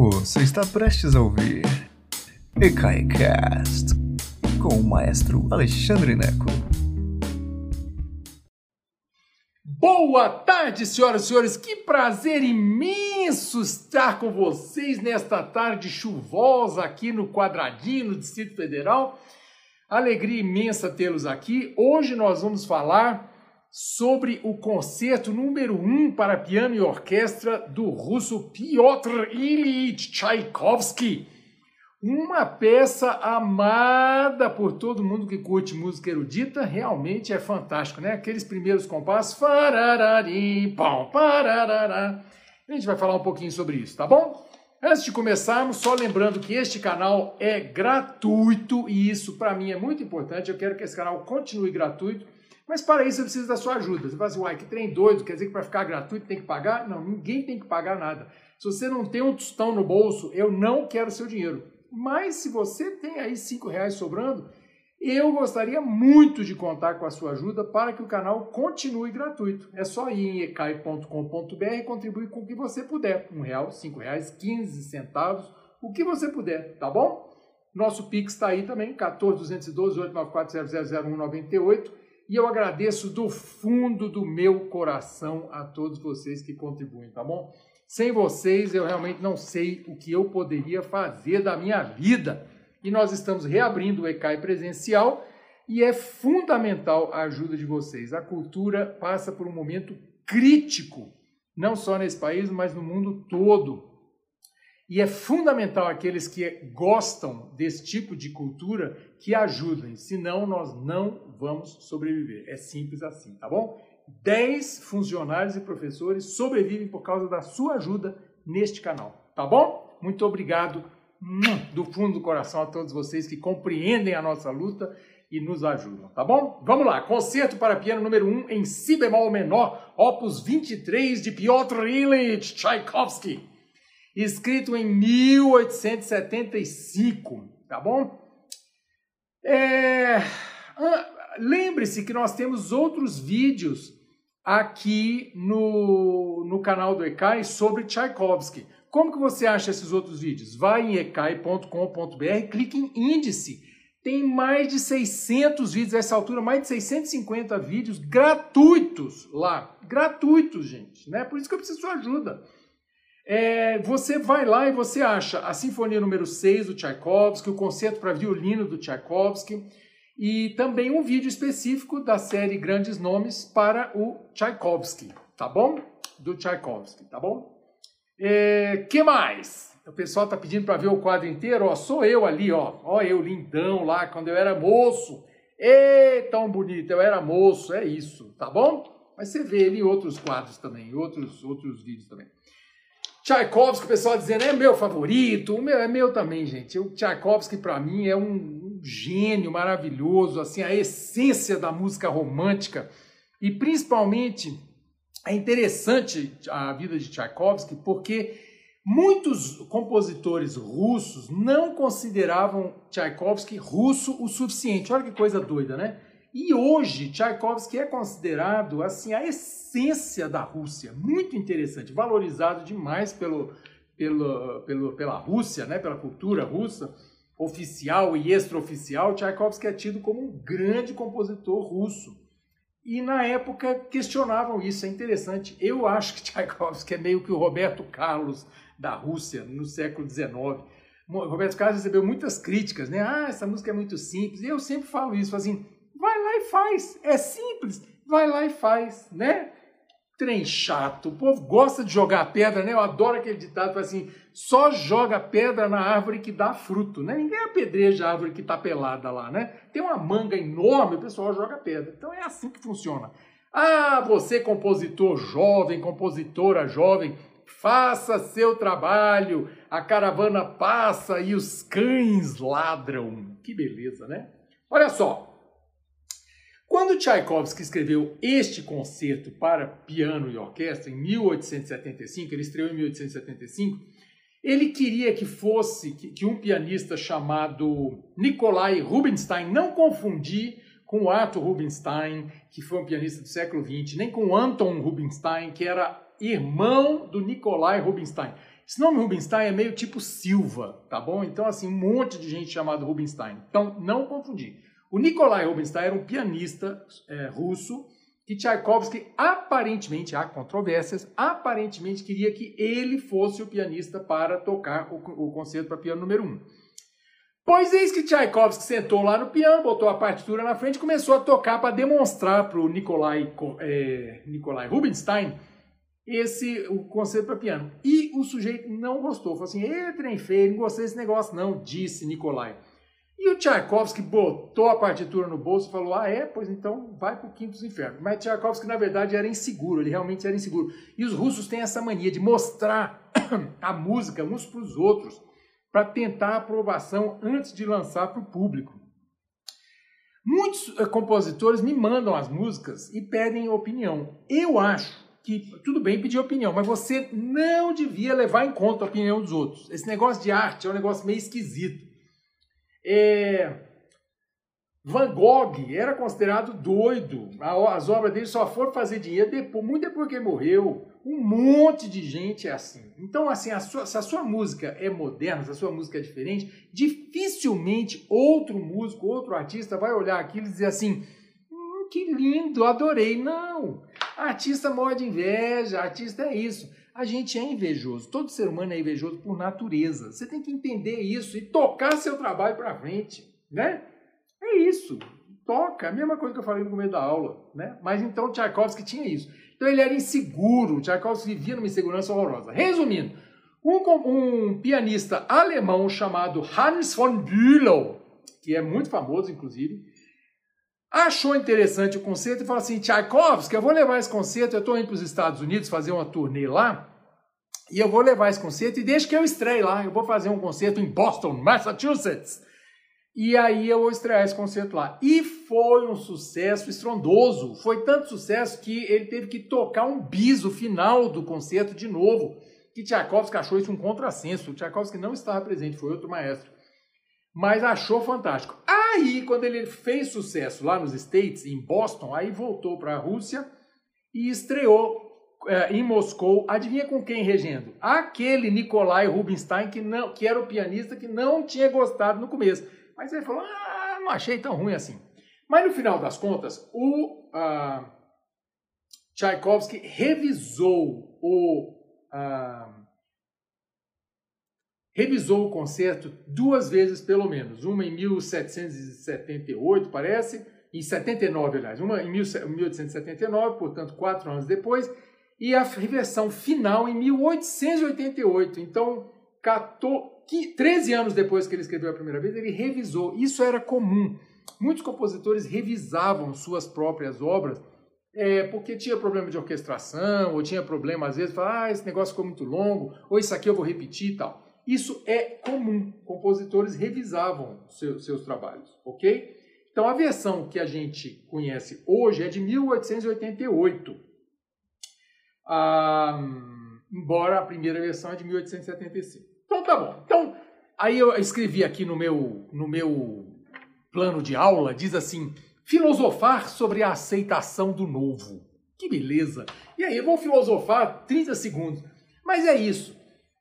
Você está prestes a ouvir EKAICAST com o maestro Alexandre Neco. Boa tarde, senhoras e senhores. Que prazer imenso estar com vocês nesta tarde chuvosa aqui no Quadradinho, no Distrito Federal. Alegria imensa tê-los aqui. Hoje nós vamos falar sobre o concerto número 1 um para piano e orquestra do russo Piotr Ilyich Tchaikovsky. Uma peça amada por todo mundo que curte música erudita, realmente é fantástico, né? Aqueles primeiros compassos, fararari, pão, pararará. A gente vai falar um pouquinho sobre isso, tá bom? Antes de começarmos, só lembrando que este canal é gratuito e isso para mim é muito importante. Eu quero que esse canal continue gratuito mas para isso eu preciso da sua ajuda. Você fala assim, uai, que trem doido, quer dizer que para ficar gratuito tem que pagar? Não, ninguém tem que pagar nada. Se você não tem um tostão no bolso, eu não quero seu dinheiro. Mas se você tem aí cinco reais sobrando, eu gostaria muito de contar com a sua ajuda para que o canal continue gratuito. É só ir em ecai.com.br e contribuir com o que você puder. Um real, cinco reais, quinze centavos, o que você puder, tá bom? Nosso Pix está aí também, 14 212 894 000 e eu agradeço do fundo do meu coração a todos vocês que contribuem, tá bom? Sem vocês, eu realmente não sei o que eu poderia fazer da minha vida. E nós estamos reabrindo o ECAI presencial e é fundamental a ajuda de vocês. A cultura passa por um momento crítico, não só nesse país, mas no mundo todo. E é fundamental aqueles que gostam desse tipo de cultura que ajudem, senão nós não vamos sobreviver. É simples assim, tá bom? 10 funcionários e professores sobrevivem por causa da sua ajuda neste canal, tá bom? Muito obrigado do fundo do coração a todos vocês que compreendem a nossa luta e nos ajudam, tá bom? Vamos lá, concerto para piano número 1 um, em si bemol menor, opus 23 de Piotr Ilyich Tchaikovsky escrito em 1875, tá bom? É... Lembre-se que nós temos outros vídeos aqui no, no canal do ECAI sobre Tchaikovsky. Como que você acha esses outros vídeos? Vai em ecai.com.br, clique em índice. Tem mais de 600 vídeos, a essa altura, mais de 650 vídeos gratuitos lá. Gratuitos, gente. Né? Por isso que eu preciso de sua ajuda é, você vai lá e você acha a Sinfonia número 6 do Tchaikovsky, o concerto para violino do Tchaikovsky e também um vídeo específico da série Grandes Nomes para o Tchaikovsky, tá bom? Do Tchaikovsky, tá bom? É, que mais? O pessoal tá pedindo para ver o quadro inteiro, ó, sou eu ali, ó, ó eu lindão lá quando eu era moço. Ê, tão bonito, eu era moço, é isso, tá bom? Mas você vê ele em outros quadros também, outros outros vídeos também. Tchaikovsky, o pessoal dizendo, é meu favorito, o meu é meu também, gente. O Tchaikovsky, para mim, é um, um gênio maravilhoso, assim, a essência da música romântica. E, principalmente, é interessante a vida de Tchaikovsky porque muitos compositores russos não consideravam Tchaikovsky russo o suficiente. Olha que coisa doida, né? E hoje, Tchaikovsky é considerado assim a essência da Rússia, muito interessante, valorizado demais pelo, pelo, pelo, pela Rússia, né, pela cultura russa, oficial e extraoficial. Tchaikovsky é tido como um grande compositor russo. E na época questionavam isso, é interessante. Eu acho que Tchaikovsky é meio que o Roberto Carlos da Rússia no século XIX. Roberto Carlos recebeu muitas críticas, né? Ah, essa música é muito simples. E eu sempre falo isso, assim, Vai lá e faz. É simples. Vai lá e faz, né? Trem chato. O povo gosta de jogar pedra, né? Eu adoro aquele ditado assim: só joga pedra na árvore que dá fruto, né? Ninguém apedreja a árvore que está pelada lá, né? Tem uma manga enorme, o pessoal joga pedra. Então é assim que funciona. Ah, você compositor jovem, compositora jovem, faça seu trabalho. A caravana passa e os cães ladram. Que beleza, né? Olha só, quando Tchaikovsky escreveu este concerto para piano e orquestra em 1875, ele estreou em 1875, ele queria que fosse que, um pianista chamado Nikolai Rubinstein, não confundir com o Arthur Rubinstein, que foi um pianista do século XX, nem com Anton Rubinstein, que era irmão do Nikolai Rubinstein. Esse nome Rubinstein é meio tipo Silva, tá bom? Então, assim, um monte de gente chamado Rubinstein. Então, não confundir. O Nikolai Rubinstein era um pianista é, russo que Tchaikovsky aparentemente, há controvérsias, aparentemente queria que ele fosse o pianista para tocar o, o concerto para piano número 1. Um. Pois eis que Tchaikovsky sentou lá no piano, botou a partitura na frente e começou a tocar para demonstrar para o Nikolai, é, Nikolai Rubinstein esse o concerto para piano. E o sujeito não gostou, falou assim: "Ê, trem feio, não gostei desse negócio não", disse Nikolai. E o Tchaikovsky botou a partitura no bolso e falou: Ah, é? Pois então vai para o quinto dos infernos. Mas Tchaikovsky, na verdade, era inseguro, ele realmente era inseguro. E os russos têm essa mania de mostrar a música uns para os outros, para tentar aprovação antes de lançar para o público. Muitos uh, compositores me mandam as músicas e pedem opinião. Eu acho que tudo bem pedir opinião, mas você não devia levar em conta a opinião dos outros. Esse negócio de arte é um negócio meio esquisito. É... Van Gogh era considerado doido. As obras dele só foram fazer dinheiro depois, muito depois que ele morreu. Um monte de gente é assim. Então, assim, a sua, se a sua música é moderna, se a sua música é diferente, dificilmente outro músico, outro artista vai olhar aquilo e dizer assim: hum, que lindo, adorei. Não. Artista morre de inveja, artista é isso. A gente é invejoso, todo ser humano é invejoso por natureza. Você tem que entender isso e tocar seu trabalho para frente, né? É isso. Toca, a mesma coisa que eu falei no começo da aula, né? Mas então Tchaikovsky tinha isso. Então ele era inseguro, Tchaikovsky vivia numa insegurança horrorosa. Resumindo, um, um pianista alemão chamado Hans von Bülow, que é muito famoso, inclusive, achou interessante o concerto e falou assim: Tchaikovsky, eu vou levar esse concerto, eu estou indo para os Estados Unidos fazer uma turnê lá, e eu vou levar esse concerto e deixa que eu estreie lá. Eu vou fazer um concerto em Boston, Massachusetts. E aí eu vou estrear esse concerto lá. E foi um sucesso estrondoso. Foi tanto sucesso que ele teve que tocar um biso final do concerto de novo. Que Tchaikovsky achou isso um contrassenso. Tchaikovsky não estava presente, foi outro maestro. Mas achou fantástico. Aí, quando ele fez sucesso lá nos States, em Boston, aí voltou para a Rússia e estreou é, em Moscou, adivinha com quem regendo? Aquele Nikolai Rubinstein, que, não, que era o pianista que não tinha gostado no começo. Mas ele falou, ah, não achei tão ruim assim. Mas no final das contas, o uh, Tchaikovsky revisou o... Uh, revisou o concerto duas vezes pelo menos, uma em 1778, parece, em 79, aliás, uma em 1879, portanto, quatro anos depois, e a versão final em 1888. Então, 14, 13 anos depois que ele escreveu a primeira vez, ele revisou. Isso era comum. Muitos compositores revisavam suas próprias obras é, porque tinha problema de orquestração, ou tinha problema, às vezes, falar, ah, esse negócio ficou muito longo, ou isso aqui eu vou repetir e tal. Isso é comum. Compositores revisavam seus, trabalhos, ok? Então, a versão que a gente conhece hoje é de 1888 ah, embora a primeira versão é de 1875. Então tá bom. Então, aí eu escrevi aqui no meu, no meu plano de aula, diz assim, filosofar sobre a aceitação do novo. Que beleza! E aí, eu vou filosofar 30 segundos. Mas é isso.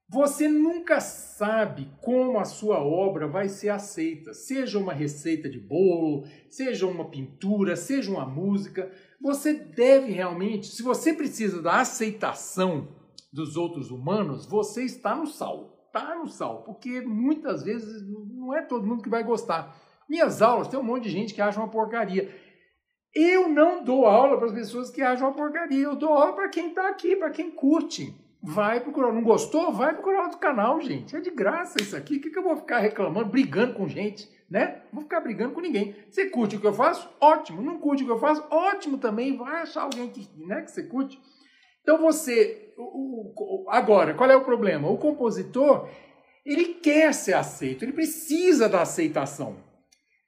Você nunca sabe como a sua obra vai ser aceita, seja uma receita de bolo, seja uma pintura, seja uma música. Você deve realmente, se você precisa da aceitação dos outros humanos, você está no sal. Está no sal, porque muitas vezes não é todo mundo que vai gostar. Minhas aulas, tem um monte de gente que acha uma porcaria. Eu não dou aula para as pessoas que acham uma porcaria, eu dou aula para quem está aqui, para quem curte. Vai procurar. Não gostou? Vai procurar outro canal, gente. É de graça isso aqui. O que, que eu vou ficar reclamando, brigando com gente? Né? Não vou ficar brigando com ninguém. Você curte o que eu faço? Ótimo. Não curte o que eu faço? Ótimo também. Vai achar alguém que, né, que você curte. Então você. O, o, agora, qual é o problema? O compositor ele quer ser aceito, ele precisa da aceitação.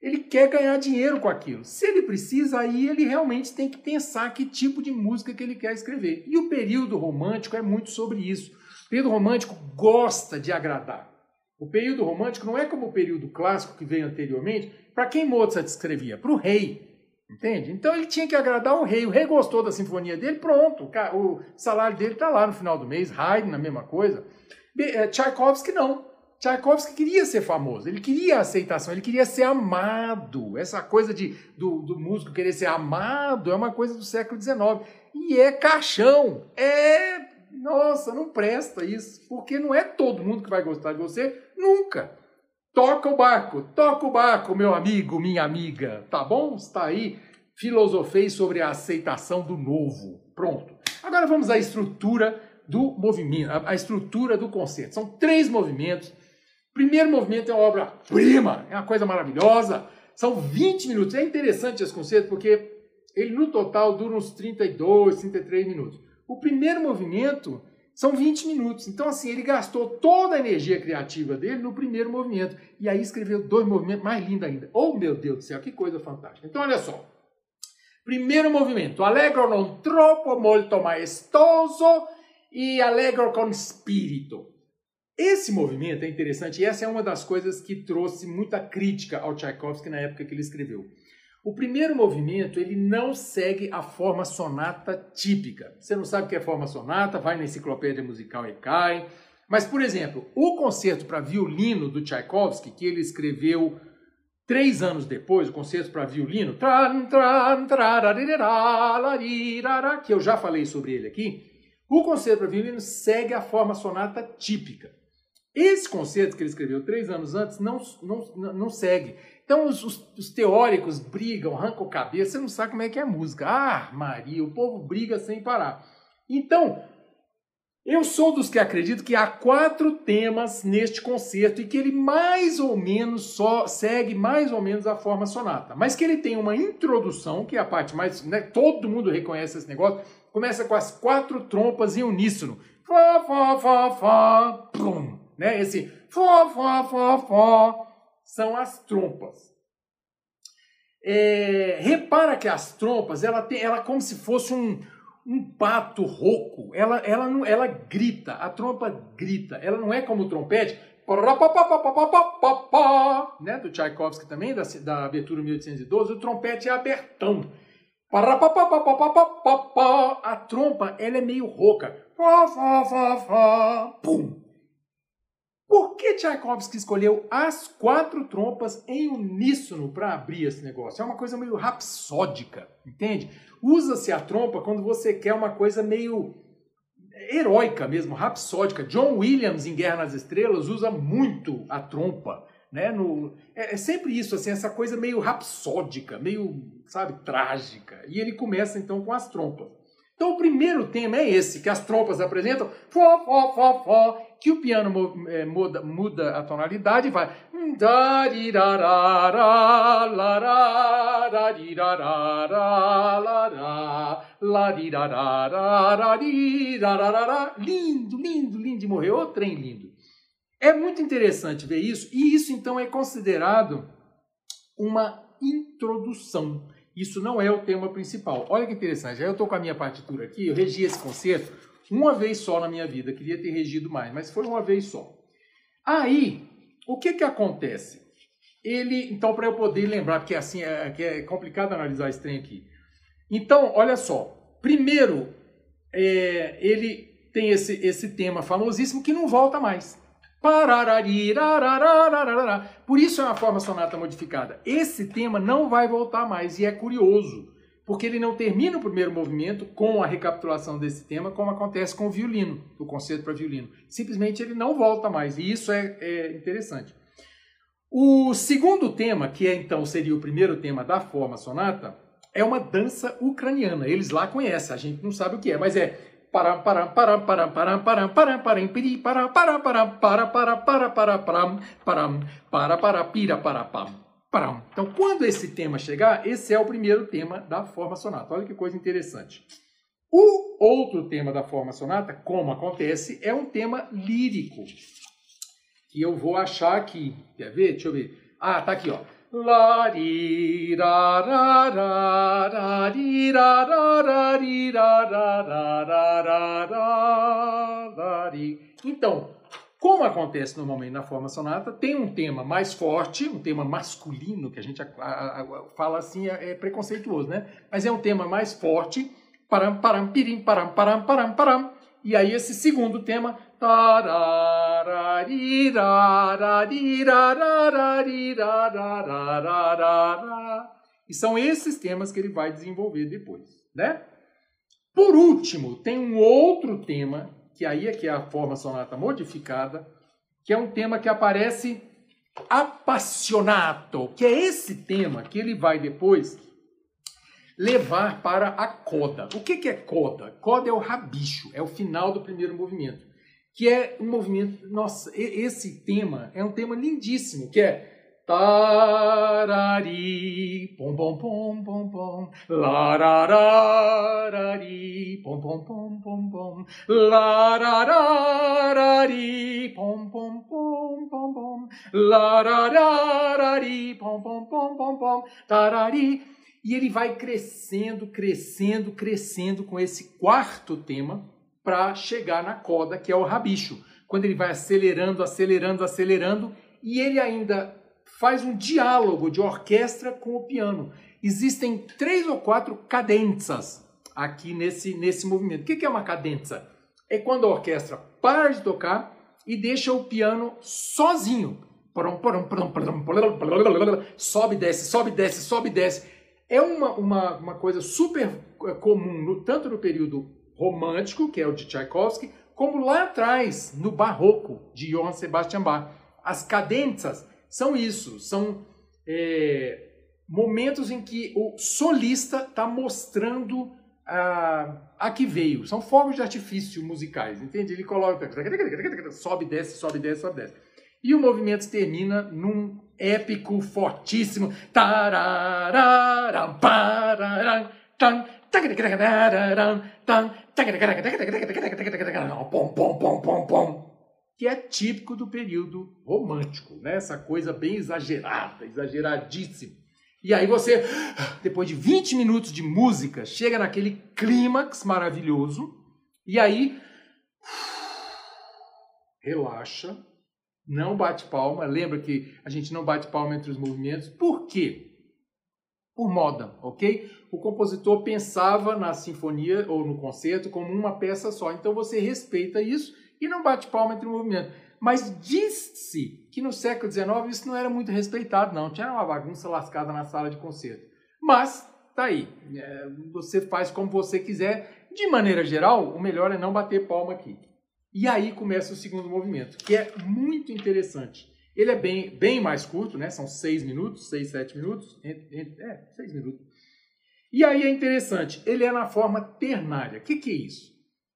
Ele quer ganhar dinheiro com aquilo. Se ele precisa, aí ele realmente tem que pensar que tipo de música que ele quer escrever. E o período romântico é muito sobre isso. O período romântico gosta de agradar. O período romântico não é como o período clássico que veio anteriormente. Para quem Mozart escrevia? Para o rei. Entende? Então ele tinha que agradar o rei. O rei gostou da sinfonia dele, pronto. O salário dele está lá no final do mês. Haydn, a mesma coisa. Eh, Tchaikovsky não. Tchaikovsky queria ser famoso, ele queria aceitação, ele queria ser amado. Essa coisa de, do, do músico querer ser amado é uma coisa do século XIX. E é caixão. É. Nossa, não presta isso. Porque não é todo mundo que vai gostar de você, nunca. Toca o barco, toca o barco, meu amigo, minha amiga. Tá bom? Está aí. Filosofei sobre a aceitação do novo. Pronto. Agora vamos à estrutura do movimento, a estrutura do concerto. São três movimentos. Primeiro movimento é uma obra-prima, é uma coisa maravilhosa. São 20 minutos. É interessante esse concerto porque ele no total dura uns 32, 33 minutos. O primeiro movimento são 20 minutos. Então, assim, ele gastou toda a energia criativa dele no primeiro movimento. E aí escreveu dois movimentos mais lindos ainda. Oh, meu Deus do céu, que coisa fantástica. Então, olha só. Primeiro movimento. Allegro non troppo, molto maestoso e allegro con spirito. Esse movimento é interessante e essa é uma das coisas que trouxe muita crítica ao Tchaikovsky na época que ele escreveu. O primeiro movimento ele não segue a forma sonata típica. Você não sabe o que é forma sonata, vai na enciclopédia musical e cai. Mas, por exemplo, o concerto para violino do Tchaikovsky, que ele escreveu três anos depois, o concerto para violino, que eu já falei sobre ele aqui, o concerto para violino segue a forma sonata típica. Esse concerto que ele escreveu três anos antes não, não, não segue. Então os, os, os, teóricos brigam, arrancam cabeça, você não sabe como é que é música. Ah, Maria, o povo briga sem parar. Então, eu sou dos que acredito que há quatro temas neste concerto e que ele mais ou menos só segue mais ou menos a forma sonata, mas que ele tem uma introdução, que é a parte mais, né, todo mundo reconhece esse negócio, começa com as quatro trompas em uníssono. Fá, fá, fá, fá, pum, né? Esse fó, fó, fó, fó são as trompas. É, repara que as trompas, ela tem, ela é como se fosse um, um pato rouco. Ela, ela, não, ela grita, a trompa grita. Ela não é como o trompete, né, do Tchaikovsky também, da, da abertura 1812, o trompete é abertão. A trompa, ela é meio rouca. Pum. Por que Tchaikovsky escolheu as quatro trompas em uníssono para abrir esse negócio? É uma coisa meio rapsódica, entende? Usa-se a trompa quando você quer uma coisa meio heróica mesmo, rapsódica. John Williams, em Guerra nas Estrelas, usa muito a trompa. Né? No, é, é sempre isso, assim, essa coisa meio rapsódica, meio, sabe, trágica. E ele começa então com as trompas. Então o primeiro tema é esse, que as trompas apresentam fó, fó, fó, fó, que o piano é, muda, muda a tonalidade e vai lindo, lindo, lindo de morrer, trem lindo. É muito interessante ver isso, e isso então é considerado uma introdução. Isso não é o tema principal. Olha que interessante. Eu estou com a minha partitura aqui, eu regi esse concerto uma vez só na minha vida. Queria ter regido mais, mas foi uma vez só. Aí, o que que acontece? Ele, então, para eu poder lembrar, porque assim é, é complicado analisar esse trem aqui. Então, olha só. Primeiro, é, ele tem esse, esse tema famosíssimo que não volta mais. Por isso é uma forma sonata modificada. Esse tema não vai voltar mais e é curioso, porque ele não termina o primeiro movimento com a recapitulação desse tema, como acontece com o violino, o concerto para violino. Simplesmente ele não volta mais e isso é, é interessante. O segundo tema, que é então seria o primeiro tema da forma sonata, é uma dança ucraniana. Eles lá conhecem, a gente não sabe o que é, mas é então, quando esse tema chegar, esse é o primeiro tema da forma sonata. Olha que coisa interessante. O outro tema da forma sonata, como acontece, é um tema lírico. Que eu vou achar aqui. Quer ver? Deixa eu ver. Ah, tá aqui, ó. La di ra ra ra ra di ra ra ra di ra ra ra ra ra ra ra di. Então, Como acontece normalmente na forma sonata, tem um tema mais forte, um tema masculino, que a gente fala assim, é, é, preconceituoso, né? Mas é um tema mais forte, param, param, pirim, param, param, param, param. E aí esse segundo tema, e são esses temas que ele vai desenvolver depois, né? Por último, tem um outro tema que aí é que é a forma sonata modificada, que é um tema que aparece apassionato, que é esse tema que ele vai depois levar para a coda. O que é coda? Coda é o rabicho, é o final do primeiro movimento, que é um movimento, nossa, esse tema é um tema lindíssimo, que é Tarari, pom pom pom pom pom, lararari, pom pom pom pom pom, lararari, pom pom pom pom pom, lararari, pom pom pom pom pom, tarari. E ele vai crescendo, crescendo, crescendo com esse quarto tema para chegar na coda, que é o rabicho. Quando ele vai acelerando, acelerando, acelerando, e ele ainda faz um diálogo de orquestra com o piano. Existem três ou quatro cadenzas aqui nesse, nesse movimento. O que é uma cadenza? É quando a orquestra para de tocar e deixa o piano sozinho. Sobe, desce, sobe, desce, sobe, desce. É uma, uma, uma coisa super comum, no, tanto no período romântico, que é o de Tchaikovsky, como lá atrás, no barroco, de Johann Sebastian Bach. As cadenzas são isso, são é, momentos em que o solista está mostrando a, a que veio. São fogos de artifício musicais, entende? Ele coloca, sobe, desce, sobe, desce, sobe, desce. E o movimento termina num épico fortíssimo. Que é típico do período romântico, né? Essa coisa bem exagerada, exageradíssima. E aí você, depois de 20 minutos de música, chega naquele clímax maravilhoso e aí relaxa, não bate palma. Lembra que a gente não bate palma entre os movimentos. Por quê? Por moda, ok? O compositor pensava na sinfonia ou no concerto como uma peça só. Então você respeita isso e não bate palma entre o movimento. Mas disse que no século XIX isso não era muito respeitado, não. Tinha uma bagunça lascada na sala de concerto. Mas, tá aí. É, você faz como você quiser. De maneira geral, o melhor é não bater palma aqui. E aí começa o segundo movimento, que é muito interessante. Ele é bem, bem mais curto, né? São seis minutos, seis, sete minutos. É, seis minutos. E aí é interessante, ele é na forma ternária. O que, que é isso?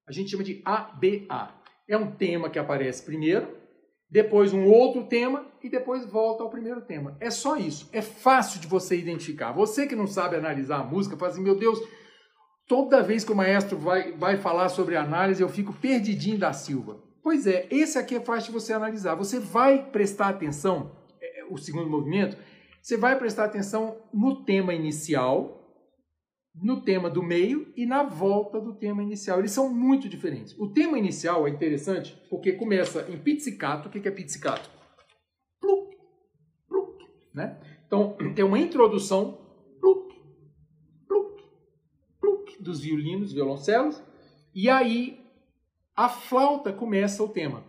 A gente chama de ABA é um tema que aparece primeiro, depois um outro tema e depois volta ao primeiro tema. É só isso. É fácil de você identificar. Você que não sabe analisar a música, fala assim, meu Deus, toda vez que o maestro vai, vai falar sobre análise, eu fico perdidinho da Silva. Pois é, esse aqui é fácil de você analisar. Você vai prestar atenção, é, é, o segundo movimento, você vai prestar atenção no tema inicial, no tema do meio e na volta do tema inicial. Eles são muito diferentes. O tema inicial é interessante porque começa em pizzicato. O que é pizzicato? Plup, plup, né? Então, tem uma introdução plup, plup, plup, dos violinos, violoncelos, e aí a flauta começa o tema.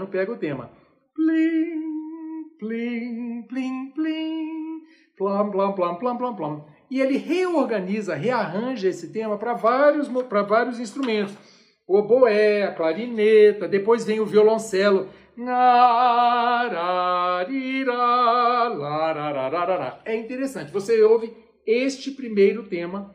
Piano pega o tema. Plim, plim, plim, plim, plam, plam, plam, plam, plam, plam. E ele reorganiza, rearranja esse tema para vários, vários instrumentos. O oboé, a clarineta, depois vem o violoncelo. É interessante, você ouve este primeiro tema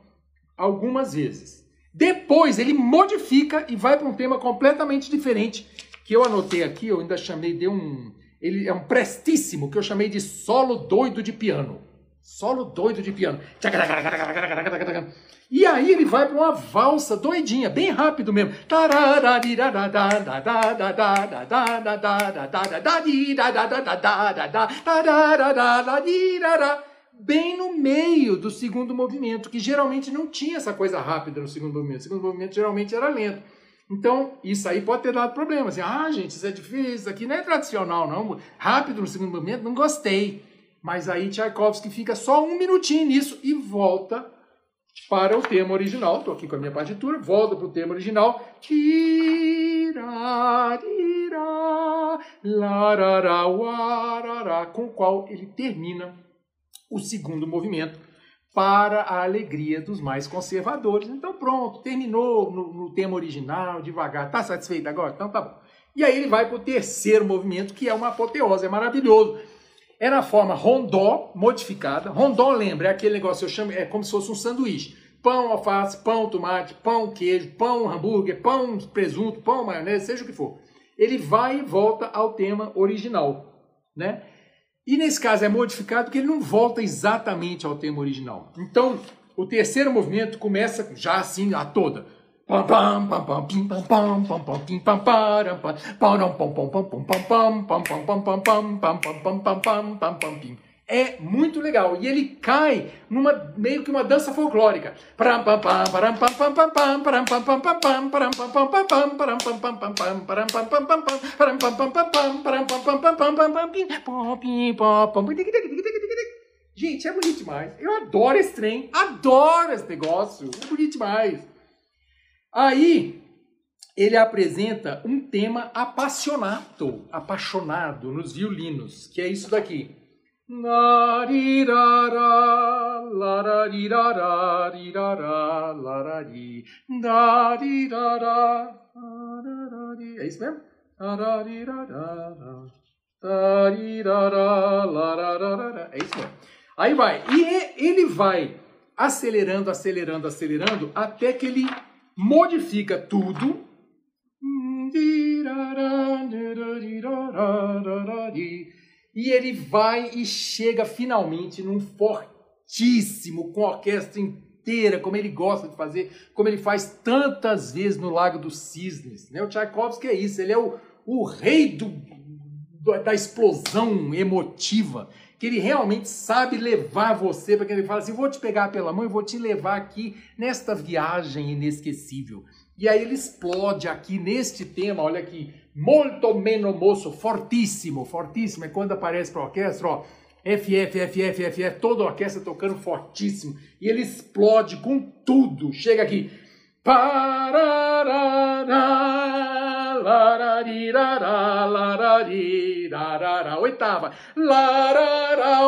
algumas vezes. Depois ele modifica e vai para um tema completamente diferente que eu anotei aqui, eu ainda chamei, dei um. ele é um prestíssimo que eu chamei de solo doido de piano. Solo doido de piano. E aí ele vai para uma valsa doidinha, bem rápido mesmo. Bem no meio do segundo movimento, que geralmente não tinha essa coisa rápida no segundo movimento. O segundo movimento geralmente era lento. Então, isso aí pode ter dado problema. Assim, ah, gente, isso é difícil, isso aqui não é tradicional, não. Rápido no segundo movimento, não gostei. Mas aí Tchaikovsky fica só um minutinho nisso e volta para o tema original. Estou aqui com a minha partitura, volta para o tema original. Com o qual ele termina o segundo movimento para a alegria dos mais conservadores. Então pronto, terminou no, no tema original, devagar. Tá satisfeito agora? Então tá bom. E aí ele vai para o terceiro movimento, que é uma apoteose, é maravilhoso. É na forma rondó modificada. Rondó, lembra, é aquele negócio, eu chamo, é como se fosse um sanduíche. Pão, alface, pão, tomate, pão, queijo, pão, hambúrguer, pão, presunto, pão, maionese, seja o que for. Ele vai e volta ao tema original, né? E nesse caso é modificado porque ele não volta exatamente ao tema original. Então, o terceiro movimento começa já assim a toda. É muito legal. E ele cai numa meio que uma dança folclórica. Gente, é bonito demais. Eu adoro esse trem. Adoro esse negócio. É bonito demais. Aí, ele apresenta um tema apaixonado, apaixonado nos violinos, que é isso daqui. Larirara, lararirara, rirara, larari, É isso mesmo? É isso mesmo. Aí vai. E ele vai acelerando, acelerando, acelerando, até que ele modifica tudo. E ele vai e chega finalmente num fortíssimo, com a orquestra inteira, como ele gosta de fazer, como ele faz tantas vezes no Lago dos Cisnes. Né? O Tchaikovsky é isso, ele é o, o rei do, da explosão emotiva, que ele realmente sabe levar você para que ele fala assim: vou te pegar pela mão e vou te levar aqui nesta viagem inesquecível. E aí ele explode aqui neste tema, olha aqui, molto meno moço, fortíssimo, fortíssimo. É quando aparece para a orquestra, ó, FF, FF, FF, toda a orquestra tocando fortíssimo. E ele explode com tudo. Chega aqui. Oitava. Larará,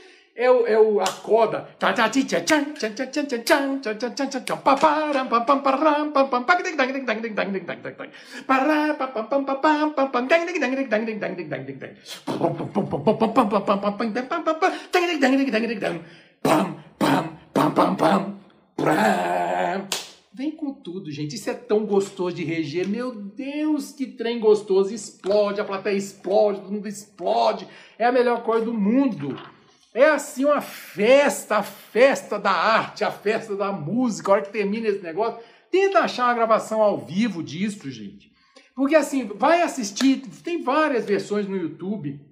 É o, é o, a coda. Vem com tudo, gente. Isso é tão gostoso de reger. Meu Deus, que trem gostoso. Explode, a plateia explode, todo mundo explode. É a melhor coisa do mundo. É assim uma festa, a festa da arte, a festa da música. A hora que termina esse negócio, tenta achar uma gravação ao vivo disso, gente. Porque assim, vai assistir, tem várias versões no YouTube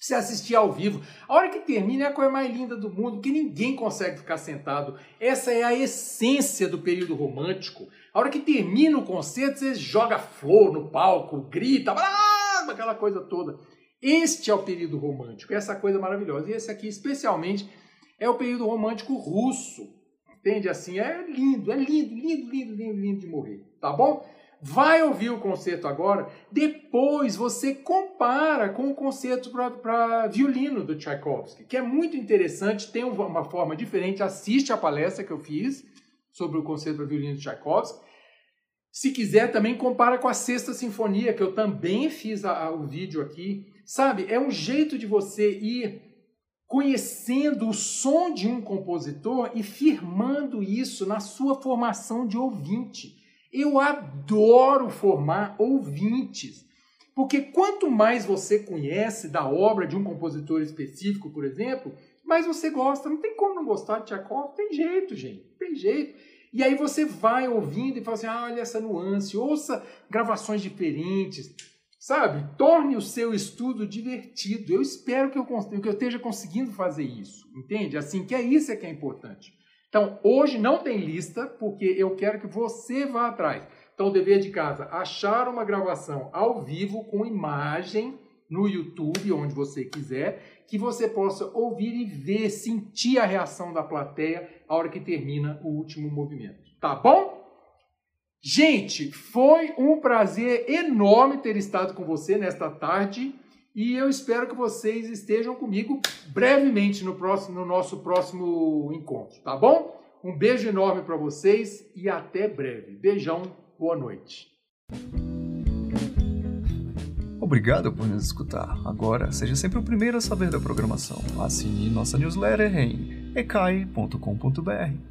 você assistir ao vivo. A hora que termina é a coisa mais linda do mundo, que ninguém consegue ficar sentado. Essa é a essência do período romântico. A hora que termina o concerto, você joga flor no palco, grita, aquela coisa toda. Este é o período romântico, essa coisa maravilhosa. E esse aqui, especialmente, é o período romântico russo. Entende? Assim, é lindo, é lindo, lindo, lindo, lindo, lindo de morrer. Tá bom? vai ouvir o concerto agora, depois você compara com o concerto para violino do Tchaikovsky, que é muito interessante, tem uma forma diferente, assiste a palestra que eu fiz sobre o concerto para violino do Tchaikovsky, Se quiser, também compara com a Sexta Sinfonia, que eu também fiz a, a, o vídeo aqui. Sabe, é um jeito de você ir conhecendo o som de um compositor e firmando isso na sua formação de ouvinte. Eu adoro formar ouvintes, porque quanto mais você conhece da obra de um compositor específico, por exemplo, mais você gosta. Não tem como não gostar de Tchaikovsky, tem jeito, gente, tem jeito. E aí você vai ouvindo e fala assim: ah, olha essa nuance, ouça gravações diferentes, Sabe? Torne o seu estudo divertido. Eu espero que eu, que eu esteja conseguindo fazer isso. Entende? Assim, que é isso é que é importante. Então, hoje não tem lista, porque eu quero que você vá atrás. Então, o dever de casa, achar uma gravação ao vivo com imagem no YouTube, onde você quiser, que você possa ouvir e ver, sentir a reação da plateia a hora que termina o último movimento. Tá bom? Gente, foi um prazer enorme ter estado com você nesta tarde e eu espero que vocês estejam comigo brevemente no, próximo, no nosso próximo encontro, tá bom? Um beijo enorme para vocês e até breve. Beijão, boa noite. Obrigado por nos escutar. Agora, seja sempre o primeiro a saber da programação. Assine nossa newsletter em ecai.com.br.